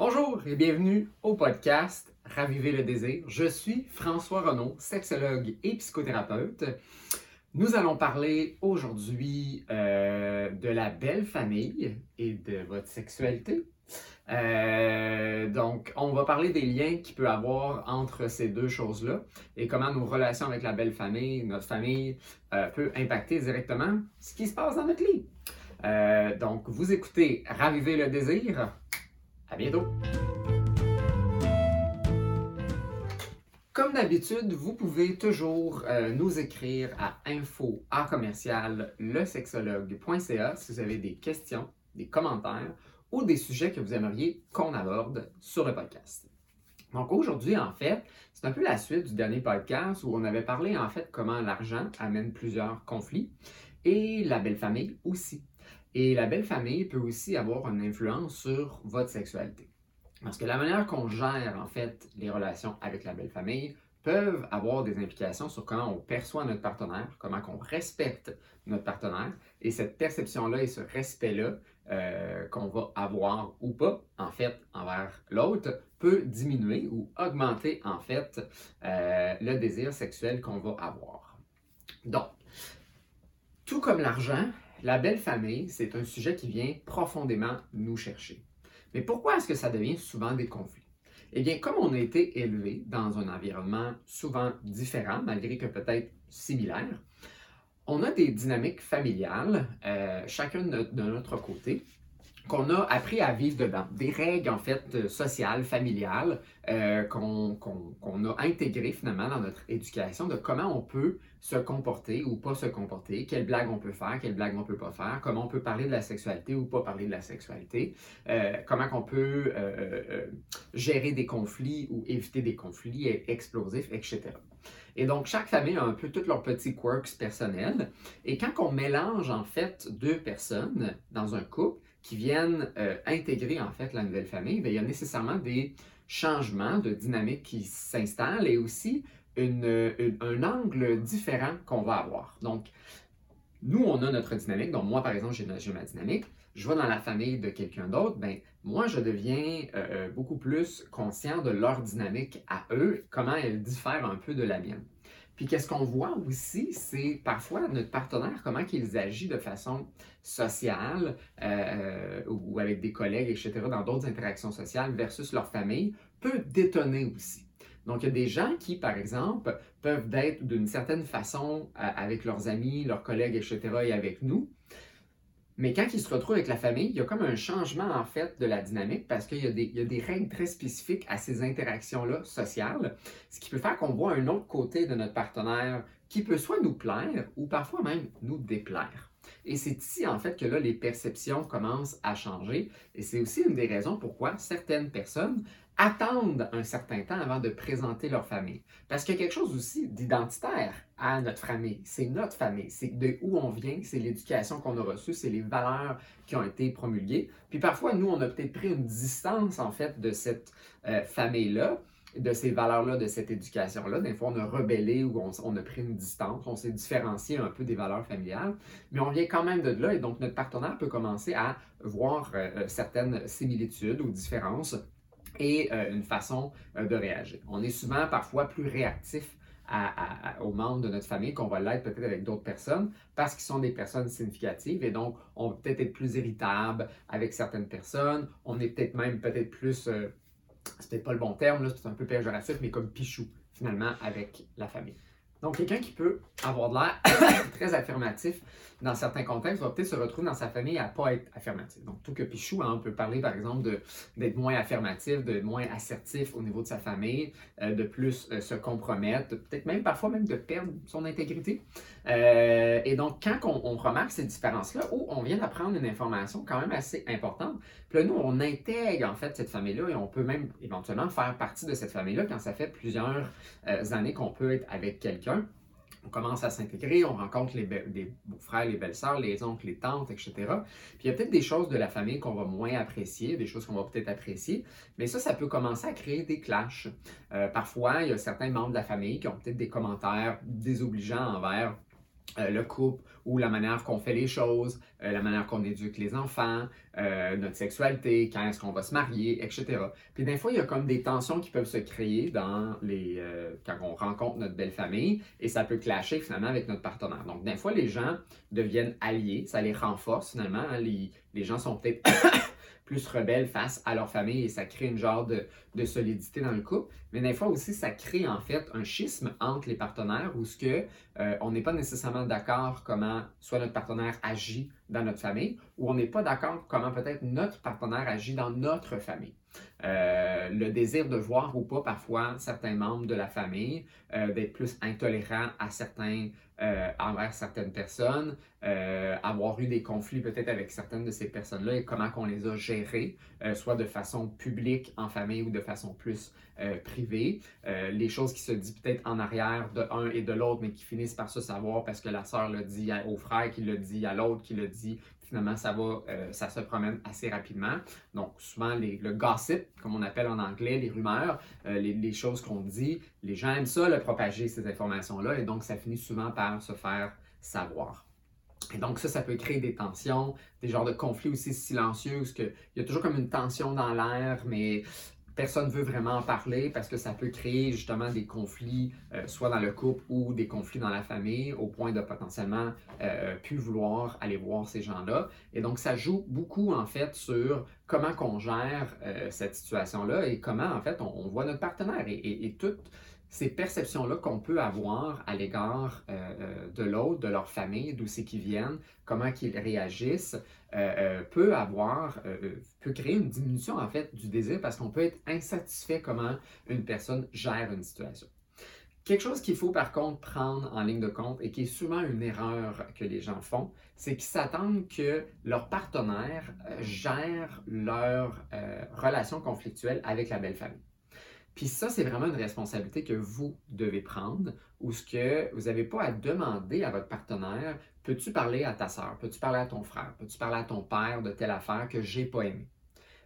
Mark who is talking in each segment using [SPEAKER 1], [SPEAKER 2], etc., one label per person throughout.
[SPEAKER 1] Bonjour et bienvenue au podcast Raviver le désir. Je suis François Renaud, sexologue et psychothérapeute. Nous allons parler aujourd'hui euh, de la belle famille et de votre sexualité. Euh, donc, on va parler des liens qu'il peut avoir entre ces deux choses-là et comment nos relations avec la belle famille, notre famille, euh, peut impacter directement ce qui se passe dans notre lit. donc, vous écoutez Raviver le désir. À bientôt! Comme d'habitude, vous pouvez toujours euh, nous écrire à info commercial lesexologue.ca si vous avez des questions, des commentaires ou des sujets que vous aimeriez qu'on aborde sur le podcast. Donc aujourd'hui, en fait, c'est un peu la suite du dernier podcast où on avait parlé en fait comment l'argent amène plusieurs conflits et la belle famille aussi. Et la belle famille peut aussi avoir une influence sur votre sexualité. Parce que la manière qu'on gère en fait les relations avec la belle famille peuvent avoir des implications sur comment on perçoit notre partenaire, comment on respecte notre partenaire. Et cette perception-là et ce respect-là euh, qu'on va avoir ou pas, en fait, envers l'autre, peut diminuer ou augmenter, en fait, euh, le désir sexuel qu'on va avoir. Donc, tout comme l'argent, la belle famille, c'est un sujet qui vient profondément nous chercher. Mais pourquoi est-ce que ça devient souvent des conflits? Eh bien, comme on a été élevé dans un environnement souvent différent, malgré que peut-être similaire, on a des dynamiques familiales, euh, chacun de notre côté, qu'on a appris à vivre dedans. Des règles, en fait, euh, sociales, familiales, euh, qu'on a intégrées finalement dans notre éducation de comment on peut se comporter ou pas se comporter, quelles blagues on peut faire, quelles blagues on peut pas faire, comment on peut parler de la sexualité ou pas parler de la sexualité, euh, comment on peut gérer des conflits ou éviter des conflits explosifs, etc. Et donc, chaque famille a un peu tous leurs petits quirks personnels. Et quand on mélange, en fait, deux personnes dans un couple, qui viennent euh, intégrer en fait la nouvelle famille, bien, il y a nécessairement des changements de dynamique qui s'installent et aussi un angle différent qu'on va avoir. Donc, nous, on a notre dynamique. Donc, moi, par exemple, j'ai ma dynamique. Je vais dans la famille de quelqu'un d'autre, ben moi, je deviens euh, euh, beaucoup plus conscient de leur dynamique à eux, comment elle diffère un peu de la mienne. Puis qu'est-ce qu'on voit aussi, c'est parfois notre partenaire, comment qu'ils agit de façon sociale euh, ou avec des collègues, etc., dans d'autres interactions sociales versus leur famille, peut détonner aussi. Donc, il y a des gens qui, par exemple, peuvent être d'une certaine façon euh, avec leurs amis, leurs collègues, etc., et avec nous, mais quand ils se retrouvent avec la famille, il y a comme un changement en fait de la dynamique parce qu'il y, a des règles très spécifiques à ces interactions-là sociales, ce qui peut faire qu'on voit un autre côté de notre partenaire qui peut soit nous plaire ou parfois même nous déplaire. Et c'est ici en fait que là les perceptions commencent à changer et c'est aussi une des raisons pourquoi certaines personnes attendent un certain temps avant de présenter leur famille. Parce qu'il y a quelque chose aussi d'identitaire à notre famille. C'est notre famille, c'est de où on vient, c'est l'éducation qu'on a reçue, c'est les valeurs qui ont été promulguées. Puis parfois, nous, on a peut-être pris une distance, en fait, de cette euh, famille-là, de ces valeurs-là, de cette éducation-là. Des fois, on a rebellé ou on, a pris une distance, on s'est différencié un peu des valeurs familiales, mais on vient quand même de là et donc notre partenaire peut commencer à voir euh, euh, certaines similitudes ou différences et euh, une façon euh, de réagir. On est souvent parfois plus réactif aux membres de notre famille qu'on va l'être peut-être avec d'autres personnes parce qu'ils sont des personnes significatives et donc on peut peut-être être plus irritable avec certaines personnes. On est peut-être même peut-être plus, euh, c'est peut-être pas le bon terme, c'est un peu péjoratif, mais comme pichou finalement avec la famille. Donc, quelqu'un qui peut avoir de l'air très affirmatif dans certains contextes va peut-être se retrouver dans sa famille à ne pas être affirmatif. Donc, tout que Pichou, hein, on peut parler par exemple d'être moins affirmatif, d'être moins assertif au niveau de sa famille, euh, de plus euh, se compromettre, peut-être même parfois même de perdre son intégrité. Euh, et donc, quand on, remarque ces différences-là, où on vient d'apprendre une information quand même assez importante, puis là, nous, on intègre en fait cette famille-là et on peut même éventuellement faire partie de cette famille-là quand ça fait plusieurs années qu'on peut être avec quelqu'un on commence à s'intégrer, on rencontre les, beaux-frères, les belles-sœurs, les oncles, les tantes, etc. Puis il y a peut-être des choses de la famille qu'on va moins apprécier, des choses qu'on va peut-être apprécier, mais ça, ça peut commencer à créer des clashs. Euh, parfois, il y a certains membres de la famille qui ont peut-être des commentaires désobligeants envers euh, le couple ou la manière qu'on fait les choses, euh, la manière qu'on éduque les enfants, euh, notre sexualité, quand est-ce qu'on va se marier, etc. Puis des fois, il y a comme des tensions qui peuvent se créer dans les, quand on rencontre notre belle famille et ça peut clasher finalement avec notre partenaire. Donc des fois, les gens deviennent alliés, ça les renforce finalement. Hein. les, les gens sont peut-être plus rebelles face à leur famille et ça crée une genre de, solidité dans le couple. Mais des fois aussi, ça crée en fait un schisme entre les partenaires où ce que euh, on n'est pas nécessairement d'accord comment soit notre partenaire agit dans notre famille ou on n'est pas d'accord comment peut-être notre partenaire agit dans notre famille. Euh, le désir de voir ou pas parfois certains membres de la famille, euh, d'être plus intolérant à certains, euh, envers certaines personnes, avoir eu des conflits peut-être avec certaines de ces personnes-là et comment qu'on les a gérés, soit de façon publique en famille ou de façon plus privée. les choses qui se disent peut-être en arrière de un et de l'autre, mais qui finissent par se savoir parce que la sœur le dit au frère, qui le dit à l'autre, qui le dit finalement, ça, va, ça se promène assez rapidement. Donc, souvent, le gossip, comme on appelle en anglais, les rumeurs, euh, les, choses qu'on dit, les gens aiment ça, le propager ces informations-là, et donc ça finit souvent par se faire savoir. Et donc ça, ça peut créer des tensions, des genres de conflits aussi silencieux, parce qu'il y a toujours comme une tension dans l'air, mais personne ne veut vraiment en parler parce que ça peut créer justement des conflits, euh, soit dans le couple ou des conflits dans la famille, au point de potentiellement euh, plus vouloir aller voir ces gens-là. Et donc, ça joue beaucoup en fait sur comment qu'on gère euh, cette situation-là et comment en fait on, voit notre partenaire et, et, et tout ces perceptions-là qu'on peut avoir à l'égard euh, euh, de l'autre, de leur famille, d'où c'est qu'ils viennent, comment qu'ils réagissent, euh, peut avoir, peut créer une diminution en fait du désir parce qu'on peut être insatisfait comment une personne gère une situation. Quelque chose qu'il faut par contre prendre en ligne de compte et qui est souvent une erreur que les gens font, c'est qu'ils s'attendent que leur partenaire gère leur relation conflictuelle avec la belle famille. Puis ça, c'est vraiment une responsabilité que vous devez prendre, ou ce que vous n'avez pas à demander à votre partenaire, peux-tu parler à ta soeur, peux-tu parler à ton frère, peux-tu parler à ton père de telle affaire que j'ai pas aimé.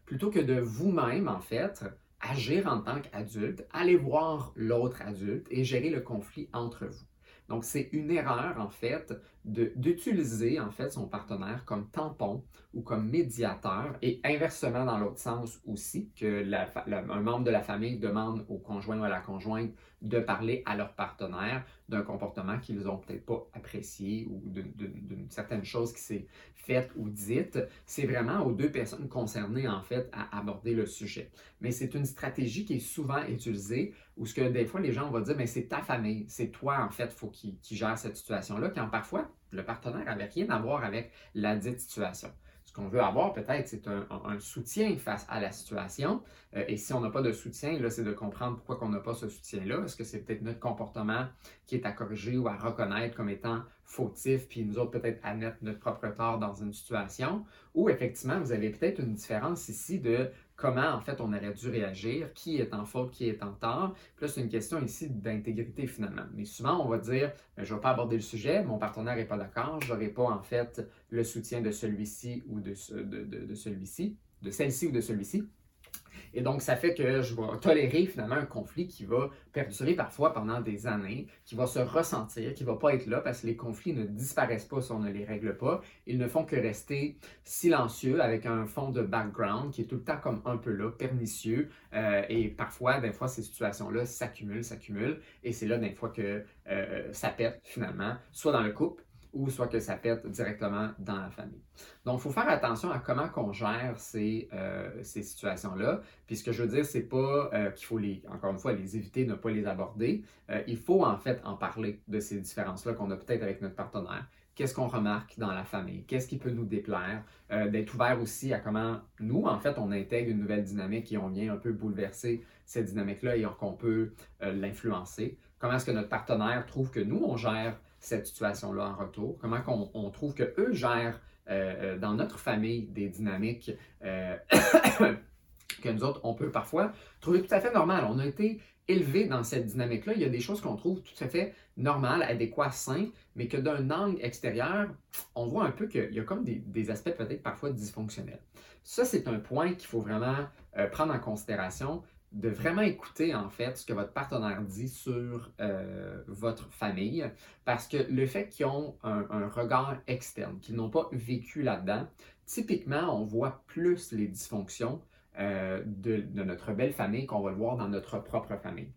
[SPEAKER 1] Plutôt que de vous-même, en fait, agir en tant qu'adulte, aller voir l'autre adulte et gérer le conflit entre vous. Donc, c'est une erreur, en fait, d'utiliser, en fait, son partenaire comme tampon ou comme médiateur et inversement dans l'autre sens aussi, que un membre de la famille demande au conjoint ou à la conjointe de parler à leur partenaire d'un comportement qu'ils n'ont peut-être pas apprécié ou d'une certaine chose qui s'est faite ou dite. C'est vraiment aux deux personnes concernées, en fait, à aborder le sujet. Mais c'est une stratégie qui est souvent utilisée où ce que des fois les gens vont dire, mais c'est ta famille, c'est toi, en fait, faut qui, gère cette situation-là, quand parfois le partenaire n'avait rien à voir avec la dite situation. Ce qu'on veut avoir peut-être, c'est un, soutien face à la situation. Euh, et si on n'a pas de soutien, c'est de comprendre pourquoi on n'a pas ce soutien-là. Est-ce que c'est peut-être notre comportement qui est à corriger ou à reconnaître comme étant fautif, puis nous autres peut-être à mettre notre propre tort dans une situation? Ou effectivement, vous avez peut-être une différence ici de comment en fait on aurait dû réagir, qui est en faute, qui est en tort. Puis là, c'est une question ici d'intégrité finalement. Mais souvent, on va dire, je ne vais pas aborder le sujet, mon partenaire n'est pas d'accord, je n'aurai pas en fait le soutien de celui-ci ou de celui-ci, de celle-ci ou de celui-ci. Et donc, ça fait que je vais tolérer finalement un conflit qui va perdurer parfois pendant des années, qui va se ressentir, qui ne va pas être là parce que les conflits ne disparaissent pas si on ne les règle pas. Ils ne font que rester silencieux avec un fond de background qui est tout le temps comme un peu là, pernicieux. Euh, et parfois, des fois, ces situations-là s'accumulent, s'accumulent. Et c'est là, des fois, que euh, ça pète finalement, soit dans le couple, ou soit que ça pète directement dans la famille. Donc, il faut faire attention à comment on gère ces, euh, ces situations-là. Puis ce que je veux dire, c'est pas euh, qu'il faut les, encore une fois, les éviter, ne pas les aborder. Euh, il faut en fait en parler de ces différences-là qu'on a peut-être avec notre partenaire. Qu'est-ce qu'on remarque dans la famille? Qu'est-ce qui peut nous déplaire? D'être ouvert aussi à comment nous, en fait, on intègre une nouvelle dynamique et on vient un peu bouleverser cette dynamique-là et qu'on peut l'influencer. Comment est-ce que notre partenaire trouve que nous, on gère cette situation-là en retour? Comment on, trouve que eux gèrent euh, euh, dans notre famille des dynamiques euh, que nous autres, on peut parfois trouver tout à fait normales. On a été élevés dans cette dynamique-là. Il y a des choses qu'on trouve tout à fait normales, adéquates, simples, mais que d'un angle extérieur, on voit un peu qu'il y a comme des, aspects peut-être parfois dysfonctionnels. Ça, c'est un point qu'il faut vraiment prendre en considération de vraiment écouter en fait ce que votre partenaire dit sur euh, votre famille, parce que le fait qu'ils ont un, regard externe, qu'ils n'ont pas vécu là-dedans, typiquement, on voit plus les dysfonctions euh, de, notre belle famille qu'on va le voir dans notre propre famille.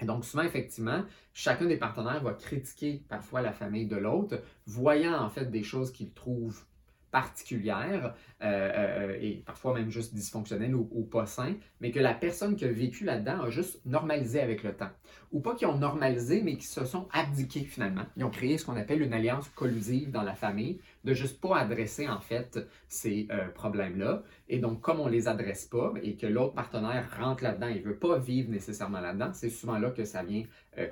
[SPEAKER 1] Et donc, souvent, effectivement, chacun des partenaires va critiquer parfois la famille de l'autre, voyant en fait des choses qu'ils trouvent particulière euh, euh, et parfois même juste dysfonctionnelle ou, pas sain, mais que la personne qui a vécu là-dedans a juste normalisé avec le temps. Ou pas qu'ils ont normalisé, mais qui se sont abdiqués finalement. Ils ont créé ce qu'on appelle une alliance collusive dans la famille, de juste pas adresser en fait ces euh, problèmes-là. Et donc, comme on les adresse pas et que l'autre partenaire rentre là-dedans et veut pas vivre nécessairement là-dedans, c'est souvent là que ça vient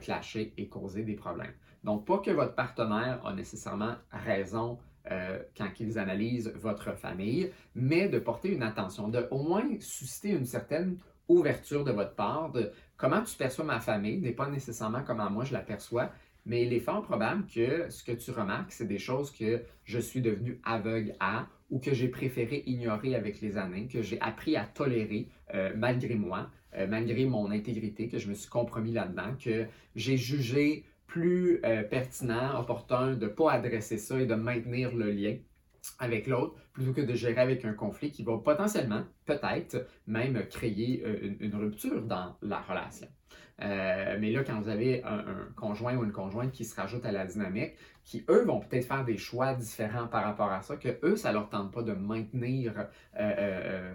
[SPEAKER 1] clasher et causer des problèmes. Donc, pas que votre partenaire a nécessairement raison euh, quand ils analysent votre famille, mais de porter une attention, de au moins susciter une certaine ouverture de votre part de comment tu perçois ma famille, n'est pas nécessairement comment moi je la perçois, mais il est fort probable que ce que tu remarques, c'est des choses que je suis devenu aveugle à ou que j'ai préféré ignorer avec les années, que j'ai appris à tolérer euh, malgré moi, euh, malgré mon intégrité, que je me suis compromis là-dedans, que j'ai jugé plus euh, pertinent, opportun de ne pas adresser ça et de maintenir le lien avec l'autre plutôt que de gérer avec un conflit qui va potentiellement, peut-être, même créer euh, une, rupture dans la relation. Euh, mais là, quand vous avez un, conjoint ou une conjointe qui se rajoute à la dynamique, qui eux vont peut-être faire des choix différents par rapport à ça, que eux, ça leur tente pas de maintenir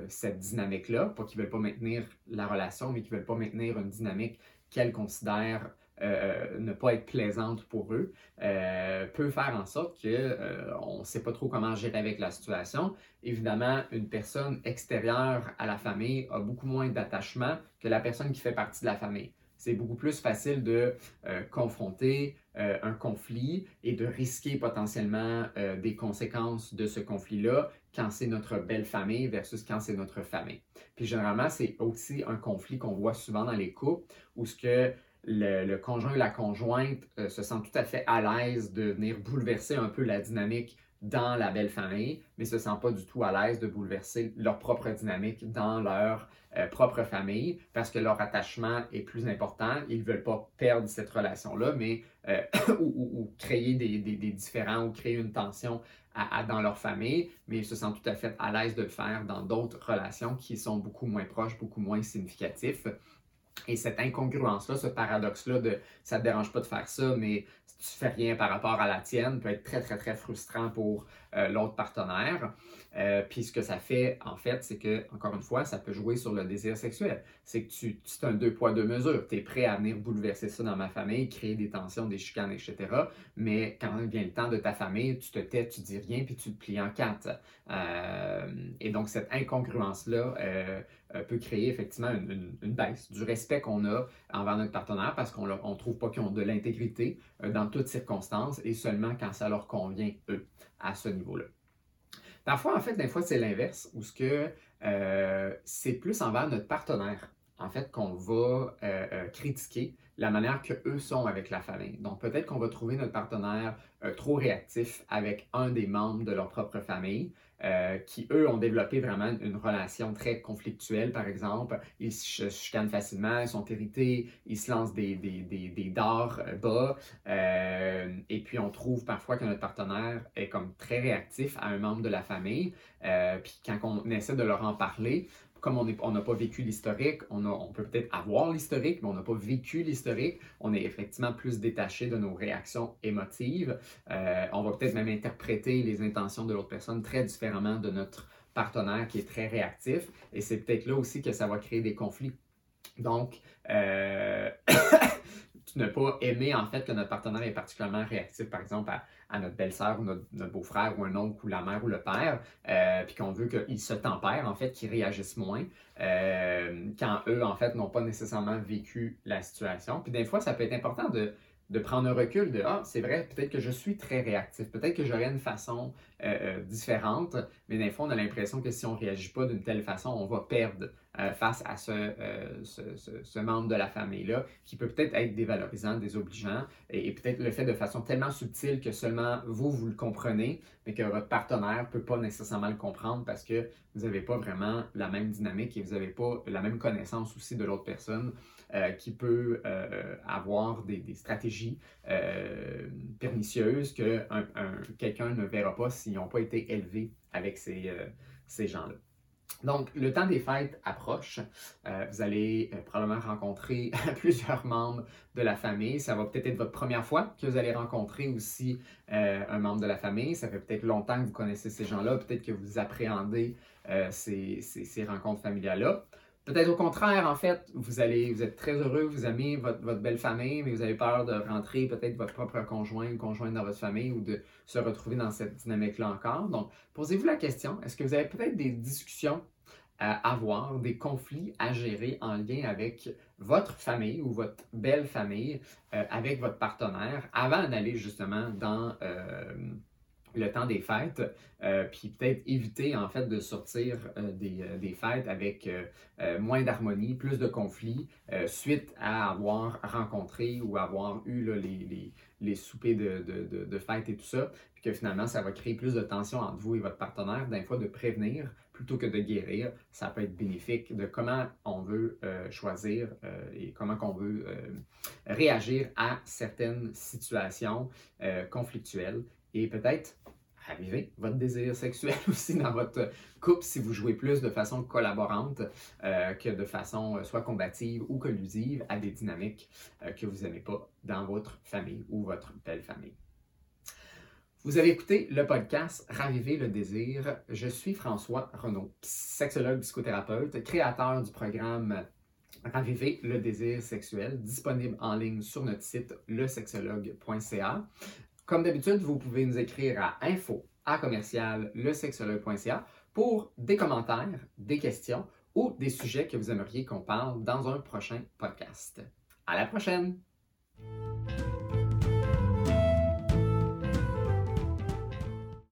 [SPEAKER 1] cette dynamique-là, pas qu'ils veulent pas maintenir la relation, mais qu'ils veulent pas maintenir une dynamique qu'elles considèrent euh, ne pas être plaisante pour eux, euh, peut faire en sorte qu'on euh, ne sait pas trop comment gérer avec la situation. Évidemment, une personne extérieure à la famille a beaucoup moins d'attachement que la personne qui fait partie de la famille. C'est beaucoup plus facile de confronter un conflit et de risquer potentiellement des conséquences de ce conflit-là quand c'est notre belle famille versus quand c'est notre famille. Puis généralement, c'est aussi un conflit qu'on voit souvent dans les couples où ce que le, conjoint ou la conjointe euh, se sent tout à fait à l'aise de venir bouleverser un peu la dynamique dans la belle famille, mais se sent pas du tout à l'aise de bouleverser leur propre dynamique dans leur euh, propre famille parce que leur attachement est plus important. Ils ne veulent pas perdre cette relation-là, mais euh, ou, créer des, différends ou créer une tension dans leur famille, mais ils se sentent tout à fait à l'aise de le faire dans d'autres relations qui sont beaucoup moins proches, beaucoup moins significatifs. Et cette incongruence-là, ce paradoxe-là de ça ne te dérange pas de faire ça, mais si tu fais rien par rapport à la tienne, peut être très, très, très frustrant pour euh, l'autre partenaire. Euh, puis ce que ça fait, en fait, c'est que, encore une fois, ça peut jouer sur le désir sexuel. C'est que tu, c'est un deux poids, deux mesures. Tu es prêt à venir bouleverser ça dans ma famille, créer des tensions, des chicanes, etc. Mais quand vient le temps de ta famille, tu te tais, tu dis rien, puis tu te plies en quatre. Euh, et donc, cette incongruence-là peut créer effectivement une, baisse du respect qu'on a envers notre partenaire parce qu'on ne trouve pas qu'ils ont de l'intégrité dans toutes circonstances et seulement quand ça leur convient, eux, à ce niveau-là. Parfois, en fait, des fois, c'est l'inverse, où ce euh, c'est plus envers notre partenaire, en fait, qu'on va euh, euh, critiquer la manière que eux sont avec la famille. Donc, peut-être qu'on va trouver notre partenaire trop réactif avec un des membres de leur propre famille, euh, qui, eux, ont développé vraiment une relation très conflictuelle, par exemple. Ils se chicanent facilement, ils sont irrités, ils se lancent des, des, des, des dards euh, bas. Euh, et puis, on trouve parfois que notre partenaire est comme très réactif à un membre de la famille. puis, quand on essaie de leur en parler, comme on n'a pas vécu l'historique, on, peut peut-être avoir l'historique, mais on n'a pas vécu l'historique. On est effectivement plus détaché de nos réactions émotives. Euh, on va peut-être même interpréter les intentions de l'autre personne très différemment de notre partenaire qui est très réactif. Et c'est peut-être là aussi que ça va créer des conflits. Donc, euh... ne pas aimer en fait que notre partenaire est particulièrement réactif, par exemple, à, notre belle-sœur ou notre, beau-frère ou un oncle ou la mère ou le père, euh, puis qu'on veut qu'ils se tempèrent, en fait, qu'ils réagissent moins, euh, quand eux, en fait, n'ont pas nécessairement vécu la situation. Puis des fois, ça peut être important de, de prendre un recul de Ah, c'est vrai, peut-être que je suis très réactif, peut-être que j'aurais une façon différentes, mais d'un fond, on a l'impression que si on ne réagit pas d'une telle façon, on va perdre face à ce, ce, membre de la famille-là, qui peut peut-être être dévalorisant, désobligeant, et, et peut-être le fait de façon tellement subtile que seulement vous, vous le comprenez, mais que votre partenaire ne peut pas nécessairement le comprendre parce que vous n'avez pas vraiment la même dynamique et vous n'avez pas la même connaissance aussi de l'autre personne. Euh, qui peut euh, avoir des, stratégies euh, pernicieuses que quelqu'un ne verra pas s'ils n'ont pas été élevés avec ces, ces gens-là. Donc, le temps des fêtes approche. vous allez probablement rencontrer plusieurs membres de la famille. Ça va peut-être être votre première fois que vous allez rencontrer aussi un membre de la famille. Ça fait peut-être longtemps que vous connaissez ces gens-là. Peut-être que vous appréhendez ces, ces, rencontres familiales-là. Peut-être au contraire, en fait, vous allez, vous êtes très heureux, vous aimez votre, belle famille, mais vous avez peur de rentrer peut-être votre propre conjoint ou conjointe dans votre famille ou de se retrouver dans cette dynamique-là encore. Donc, posez-vous la question, est-ce que vous avez peut-être des discussions à avoir, des conflits à gérer en lien avec votre famille ou votre belle famille, euh, avec votre partenaire, avant d'aller justement dans... Euh, le temps des fêtes, euh, puis peut-être éviter en fait de sortir euh, euh, des, fêtes avec moins d'harmonie, plus de conflits, suite à avoir rencontré ou avoir eu les, les, soupers de, de, de, fêtes et tout ça, puis que finalement ça va créer plus de tension entre vous et votre partenaire, d'un fois de prévenir plutôt que de guérir, ça peut être bénéfique de comment on veut choisir et comment on veut réagir à certaines situations conflictuelles et peut-être raviver votre désir sexuel aussi dans votre couple si vous jouez plus de façon collaborante euh, que de façon euh, soit combative ou collusive à des dynamiques euh, que vous n'aimez pas dans votre famille ou votre belle famille. Vous avez écouté le podcast Raviver le désir. Je suis François Renaud, sexologue psychothérapeute, créateur du programme Raviver le désir sexuel, disponible en ligne sur notre site lesexologue.ca. Comme d'habitude, vous pouvez nous écrire à info à commercial pour des commentaires, des questions ou des sujets que vous aimeriez qu'on parle dans un prochain podcast. À la prochaine!